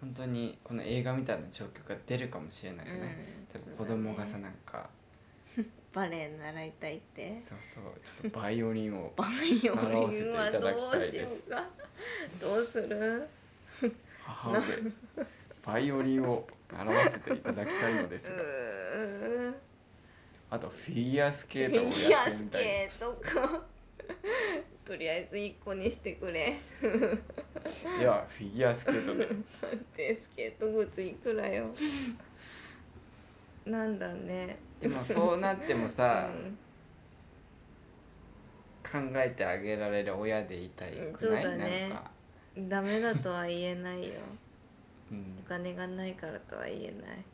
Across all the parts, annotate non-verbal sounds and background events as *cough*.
本当にこの映画みたいな状況が出るかもしれない、うん。多分そうだね子供がさなんか *laughs* バレエ習いたいって。そうそうちょっとバイオリンを *laughs* バイオ習わせていリンはただきどうしたいです。ようかどうする？母上バイオリンを習わせていただきたいのです *laughs* うがあとフィギュアスケフートもィギュアスやってみたい。ケートかとりあえず一個にしてくれ。ではフィギュアスケートで。*laughs* でスケート靴いくらよ。なんだね。でもそうなってもさ、*laughs* うん。考えてあげられる親でいたいくそうない、だね。なんか、ダメだとは言えないよ。うん。お金がないからとは言えない。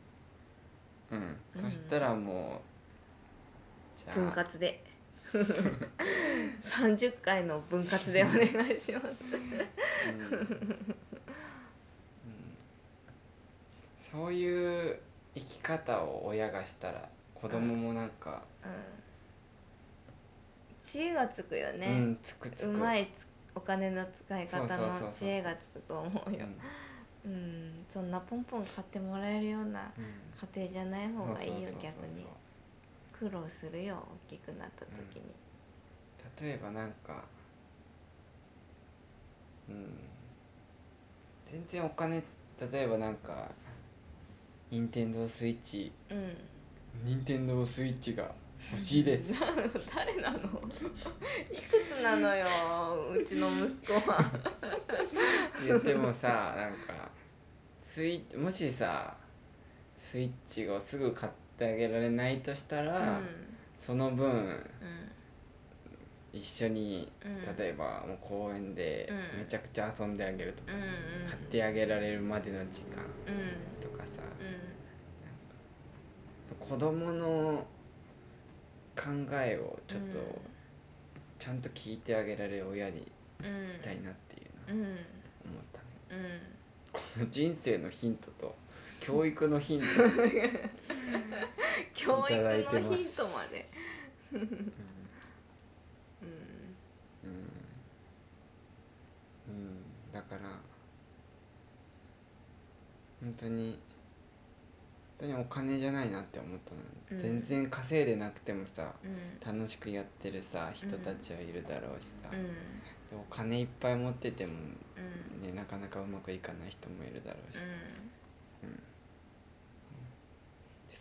うん、そしたらもう分割で30回の分割でお願いしますうん。うん。そういう生き方を親がしたら子供もなんか、うん。知恵がつくようねん、つくつくうまいつお金の使い方の知恵がつくと思うよ。うん。うん。そんなポンポン買ってもらえるようなうん家庭じゃない方がいいよそうそうそうそう逆に苦労するよ大きくなった時に。例えばなんかうん。全然お金例えばなんか任天堂スイッチ。うん。任天堂スイッチが欲しいです。*laughs* 誰なの？*laughs* いくつなのようちの息子は。言ってもさなんかスイもしさスイッチをすぐ買ってあげられないとしたら、その分うん。一緒に、うん例えばもう公園でうん。めちゃくちゃ遊んであげるとか、買ってあげられるまでの時間うん。とかさ、う子供の考えをちょっとうん。ちゃんと聞いてあげられる親にいたいなっていうのをうん。思ったね、*laughs* 人生のヒントと教育のヒント、*laughs* 教育のヒントまで。うんうん。うん。うん。だから本当に本当にお金じゃないなって思ったの、うん。全然稼いでなくてもさうん。楽しくやってるさ人たちはいるだろうしさ、うん。でお金いっぱい持ってても、うん。ね、なかなかうまくいかない人もいるだろうしさ、うん。で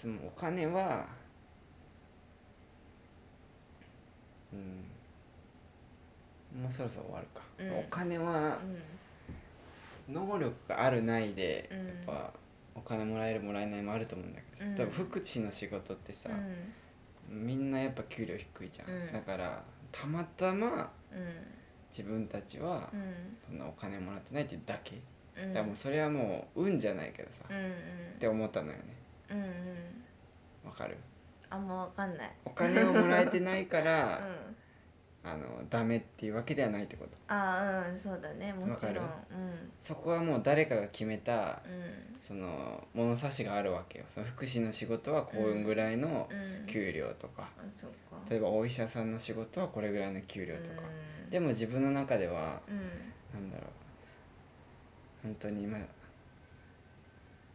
そのお金はうんもうそろそろ終わるか、うん。お金は能力があるないで、うん。やっぱお金もらえるもらえないもあると思うんだけど、うん。多分福祉の仕事ってさう、ん。みんなやっぱ給料低いじゃん、うん。だからたまたまうん。自分たちはうん。そんなお金もらってないってだけ、うん。だからもうそれはもう運じゃないけどさ、って思ったのよねうんうん。わかる？あんまわかんない。お金をもらえてないかうら、*laughs* ん。あのダメっていうわけではないってこと？ああうんそうだね。もちろん。わかそこはもう誰かが決めたうん。その物差しがあるわけよ。その福祉の仕事はこうぐらいのうん。うん給料とか、あそうか。例えばお医者さんの仕事はこれぐらいの給料とか、うん。でも自分の中ではうん。なんだろう。本当に今、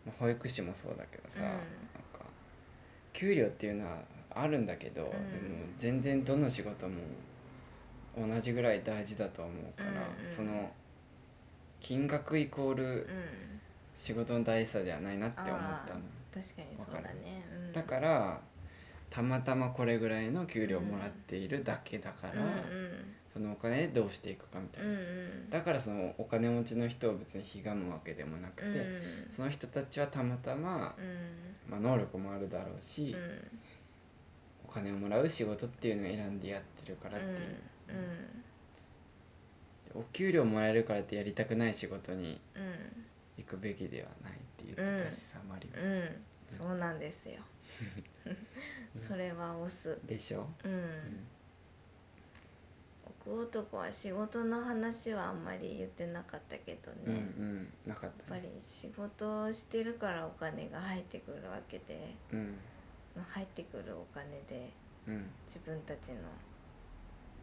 まあ保育士もそうだけどさ、うん。なんか給料っていうのはあるんだけど、ん。でも全然どの仕事も同じぐらい大事だと思うから、うんうん。その金額イコールうん。仕事の大事さではないなって思ったの。確かにそうだね。うん。だからたまたまこれぐらいの給料をもらっているだけだから、うんそのお金でどうしていくかみたいうんうな、ん。だからそのお金持ちの人を別にひがむわけでもなくて、うん。その人たちはたまたま、うん。まあ、能力もあるだろうし、うん。お金をもらう仕事っていうのを選んでやってるからっていう、うん。お給料もらえるからってやりたくない仕事にうん。行くべきではないって言ってたしさ、マリうん。うん。そうなんですよ。*laughs* それは押す。でしょ、うん男は仕事の話はあんまり言ってなかったけどね、うんうやっんなかっぱり仕事をしてるからお金が入ってくるわけで。うん。入ってくるお金で。うん。自分たちの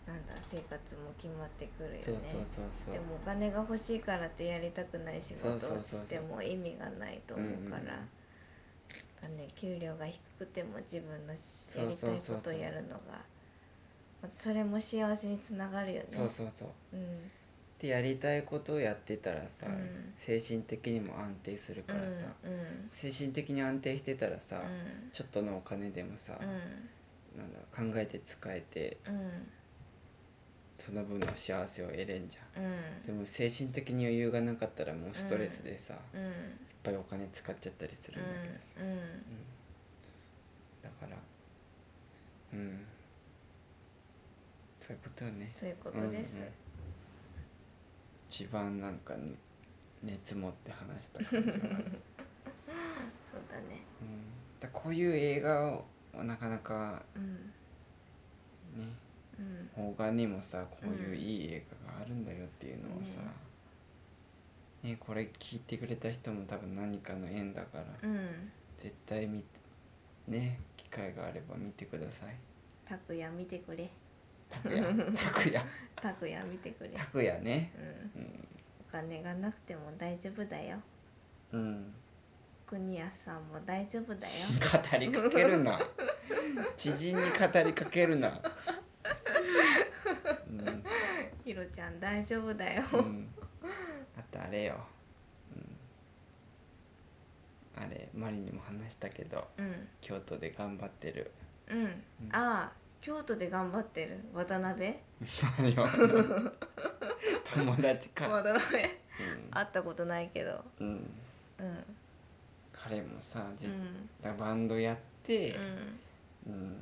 なんだ生活も決まってくるよね。そうそうそうそう。でもお金が欲しいからってやりたくない仕事をそうそうそうそうしても意味がないと思うから、うんうんうんだね給料が低くても自分のやそうりたいことをやるのがそれも幸せにつながるよね。そうそうそう。うん。でやりたいことをやってたらさ、うん。精神的にも安定するからさ、うんうん。精神的に安定してたらさ、うん。ちょっとのお金でもさ、うん。なんだ考えて使えてうん。その分の幸せを得れんじゃん。うん。でも精神的に余裕がなかったらもうストレスでさ、いっうん。ぱいお金使っちゃったりするんだけどさ、うん。うん。だからうんそういうことよね。そういうことです、うんうん。一番なんかね熱持って話した感じが *laughs* そうだね。うん、だこういう映画をなかなかうん。ねうん。邦画にもさこういういい映画があるんだよっていうのをさ、ねこれ聞いてくれた人も多分何かの縁だから、うん。絶対見てね機会があれば見てください。拓也見てくれ拓也。*laughs* 拓也。拓也見てくれ。拓也ね。うん。お金がなくても大丈夫だよ。うん、うん、国安さんも大丈夫だよ。語りかけるな。*laughs* 知人に語りかけるな。うん。ひろちゃん大丈夫だよ。うん、あとあれよ、うん、あれマリにも話したけどうん。京都で頑張ってる。うん、ああ京都で頑張ってる？渡辺？何よ *laughs* 友達か、渡辺？うん。会ったことないけど。うん、うん。彼もさう絶ん対バンドやって、うん。うん。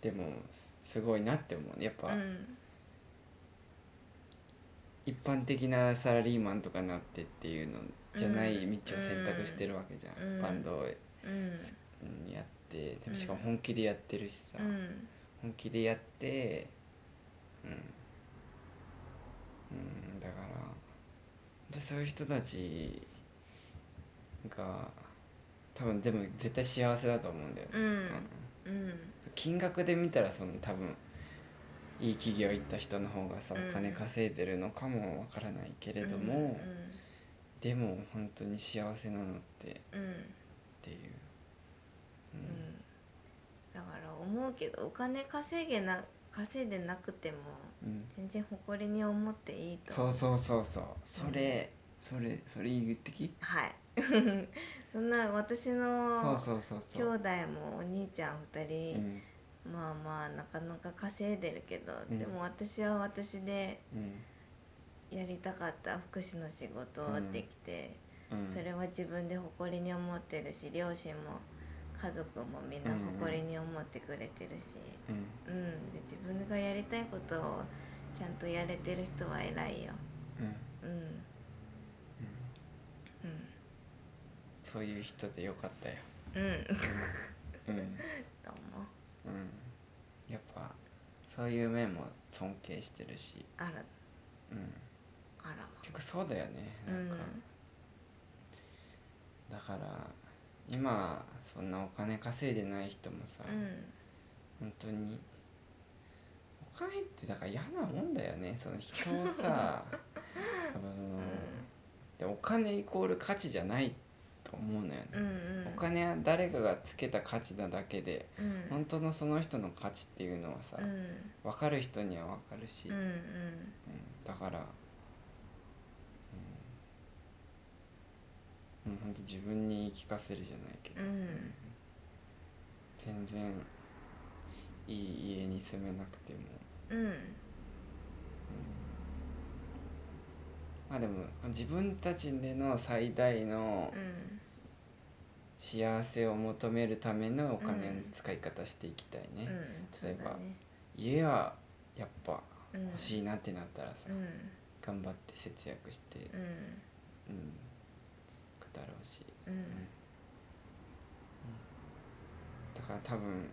でもすごいなって思うね。やっぱ、うん。一般的なサラリーマンとかなってっていうのじゃないうん道を選択してるわけじゃん、うん。バンドをうん。うんやってでもしかもうん本気でやってるしさ、うん。本気でやってうん、うん、だからでそういう人たちが多分でも絶対幸せだと思うんだよね、うん。うん。金額で見たらその多分いい企業行った人の方がさうん。お金稼いでるのかもわからないけれども、うん。でも本当に幸せなのってうん。うんっていう、ううんんだから思うけどお金稼げな稼いでなくてもうん。全然誇りに思っていいと。そうそうそうそう。それ、それそれ言ってき？はい。*laughs* そんな私のそうそうそうそう。兄弟もお兄ちゃん2う人、ん。まあまあなかなか稼いでるけど、うん。でも私は私でうん。やりたかった福祉の仕事をできて、うん。それは自分で誇りに思ってるし両親も家族もみんな誇りに思ってくれてるし、うんうん。で自分がやりたいことをちゃんとやれてる人は偉いよ。うん。うん。うん。そういう人でよかったよ。うん。うん。う *laughs* んどうも。うん。やっぱそういう面も尊敬してるし。あら。うん。あら。結構そうだよね。まなんか、だから今そんなお金稼いでない人もさ、うん。本当にお金ってだから嫌なもんだよね。その人をさ *laughs* その、でお金イコール価値じゃないと思うのよね、うんうん。お金は誰かがつけた価値なだけでうん。本当のその人の価値っていうのはさ、うん。分かる人には分かるし、うんうん。うん。だからうん、うん、本当自分に言い聞かせるじゃないけど、うん。全然いい家に住めなくても。うん。まあでも自分たちでの最大のうん。幸せを求めるためのお金のうん使い方していきたいね、うん。例えばね。家はやっぱうん欲しいなってなったらさ、うん。頑張って節約して。うんだろうし。うん。だから多分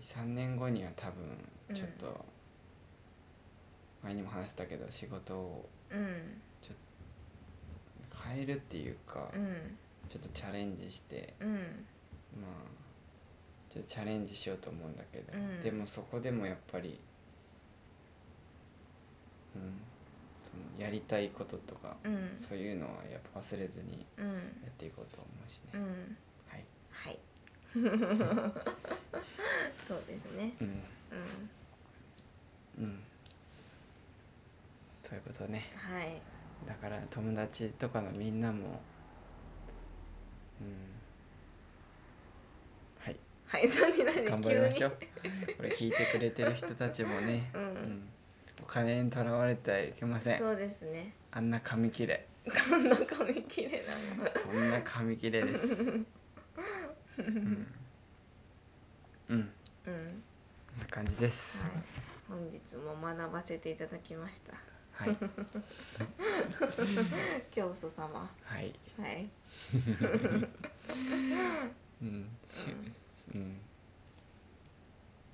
23年後には多分ちょっと、前にも話したけど仕事をうん。ちょっと変えるっていうか、うん。ちょっとチャレンジしてうん。まあちょっとチャレンジしようと思うんだけど、うん。でもそこでもやっぱり、うん、そのやりたいこととか、うん。そういうのはやっぱ忘れずにうん。やっていこうと思うしね、うん。はい、はい。*laughs* そうですね。うん。うん。うん。そういうことね。はい。だから友達とかのみんなもうん。はい。はい。何何？頑張りましょう。急これ聞いてくれてる人たちもね、*laughs* うんお金にとらわれてはいけません。にそうですね。あんな紙切れ。こんな紙切れなの。こんな紙切れです。うん、うん、うん。こんな感じです。はい。本日も学ばせていただきました。はい。*laughs* 教祖様。はい。はい *laughs* うんしうん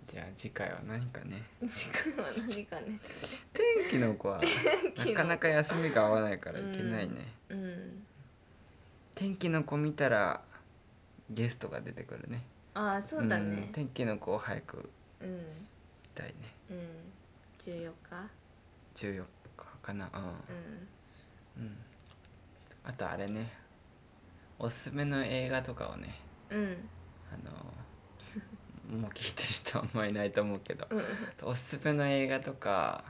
じゃあ次回は何かね。時間は何かね。天気の子はなかなか休みが合わないからいけないね、うん。天気の子見たらゲストが出てくるね。ああそうだんね天気の子を早くうん。見たいね。うん。14日？14日かな。うん。ううん。あとあれね。おすすめの映画とかをね。んうん。あのもう聞いてる人はあんまりいないと思うけど。うんおすすめの映画とか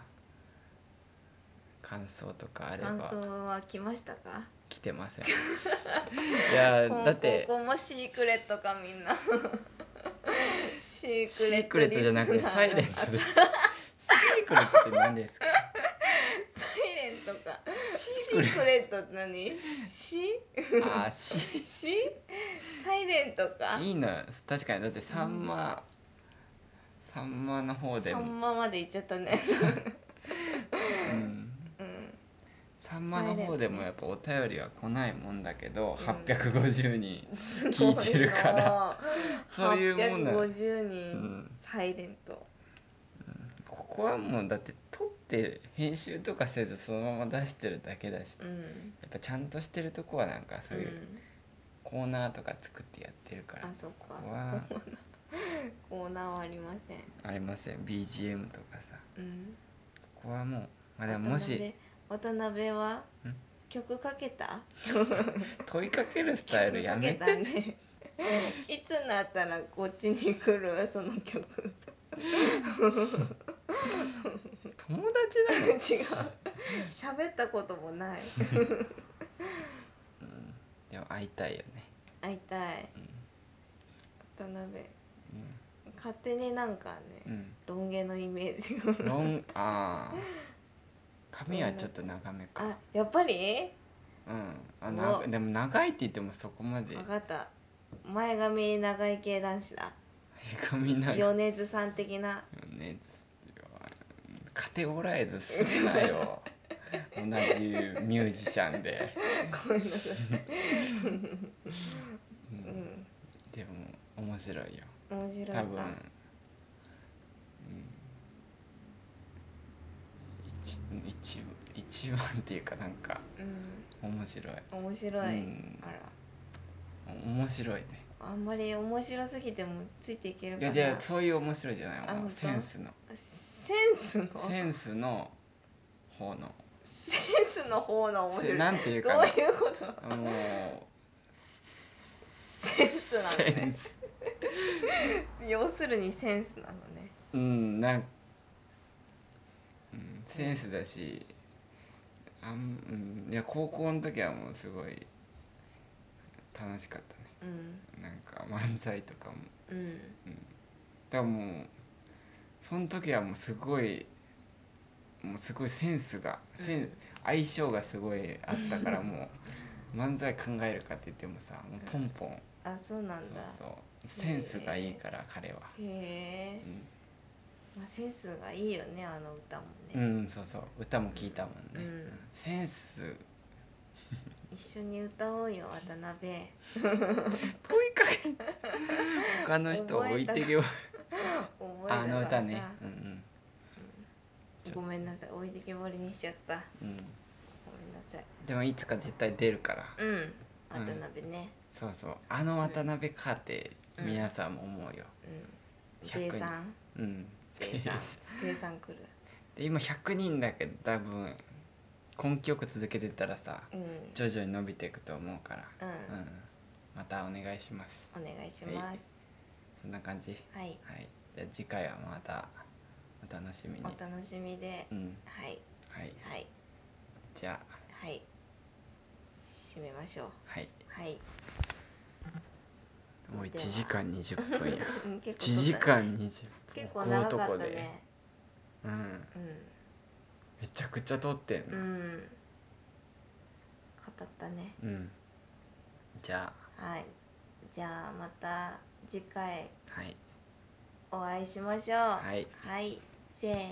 感想とかあれ感ば想は来ましたか？来てません。*laughs* いやこんだって。ここもシークレットかみんな。シーシクレットークレットじゃなくてリスナー。サイレントで。*laughs* シークレットって何ですか？シシークレットって何？シあー *laughs* シシサイレントか？いいのよ。確かに。だってサンマ、サンマの方でサも、ンマまで行っちゃったね。*laughs* うん、うん。サンマの方でもやっぱお便りは来ないもんだけど、ん。850人聞いてるから。な *laughs* そういうもんなの850人、うん。サイレント。ここはもうだって撮って編集とかせずそのまま出してるだけだしやうん。っぱちゃんとしてるとこはなんかそういうコーナーとか作ってやってるから、あそっか。ここはコーナー。はありません。ありますよ BGM とかさ。うん。ここはもうまあでももし渡辺はん？曲かけた？*laughs* 問いかけるスタイルやめて、ね *laughs* いつになったらこっちに来る？その曲 *laughs* 友達なの、*laughs* 違う。喋ったこともない。うん、でも会いたいよね。会いたい。渡辺。う勝手になんかね、ん、うん。ロン毛のイメージが。ロンああ *laughs* 髪はちょっと長めか。あやっぱり？うん。あうなわでも長いって言ってもそこまで。分かった。前髪長い系男子だ。髪長い。米津さん的な。ねカテゴライズすんなよ。同じミュージシャンで、ごめんなさい、う、うん。ん、でも面白いよ。面白いか。多分、うん、一一一番っていうかなんかう面白い。ん面白い、うん。あら面白いね。あんまり面白すぎてもついていけるいかな。やじゃあそういう面白いじゃない。センスのセンスの。センスの方の。センスの方の面白い。なんていうかどなういうこと？もセンスなのね。ス。要するにセンスなのね。うんなんうんセンスだしあん、うん、いや高校の時はもうすごい楽しかったね。うん。なんか漫才とかも。うん。だからもうその時はもうすごいもうすごいセンスがセン、うん相性がすごいあったからもう *laughs* 漫才考えるかって言ってもさもうポンポン、あそうなんだ。そうそう。センスがいいから彼は、へえ、まあ、センスがいいよねあの歌もうん、ね、うん、そうそう。歌も聞いたもんね、うん。センス。*laughs* 一緒に歌おうよ渡辺。*laughs* 問いかけ。他の人を置いてけよあの歌ね。からさうん。ごめんなさい。置いてけぼりにしちゃった。うん、うん、ごめんなさい。でもいつか絶対出るから。うん。渡辺ね、そうそう。あの渡辺かってうん皆さんも思うよ。うん。100米さん？うん。米さん。米さん。来る。で今100人だけど多分根気よく続けてたらさうん。徐々に伸びていくと思うから。うん。うん。またお願いします。お願いしますそんな感じ？はい。はい。じゃあ次回はまたお楽しみに。お楽しみで。うん。はい。はい。はい。じゃあ。はい。締めましょう。はい。はい。もうでは1時間20分や。*laughs* うん結構1時間20分。結構長かったこういうとこでねうん。めちゃくちゃ撮ってんのうん。うん語ったね。うん。じゃはい。じゃあまた次回あはい。お会いしましょう。はい。はい。せーの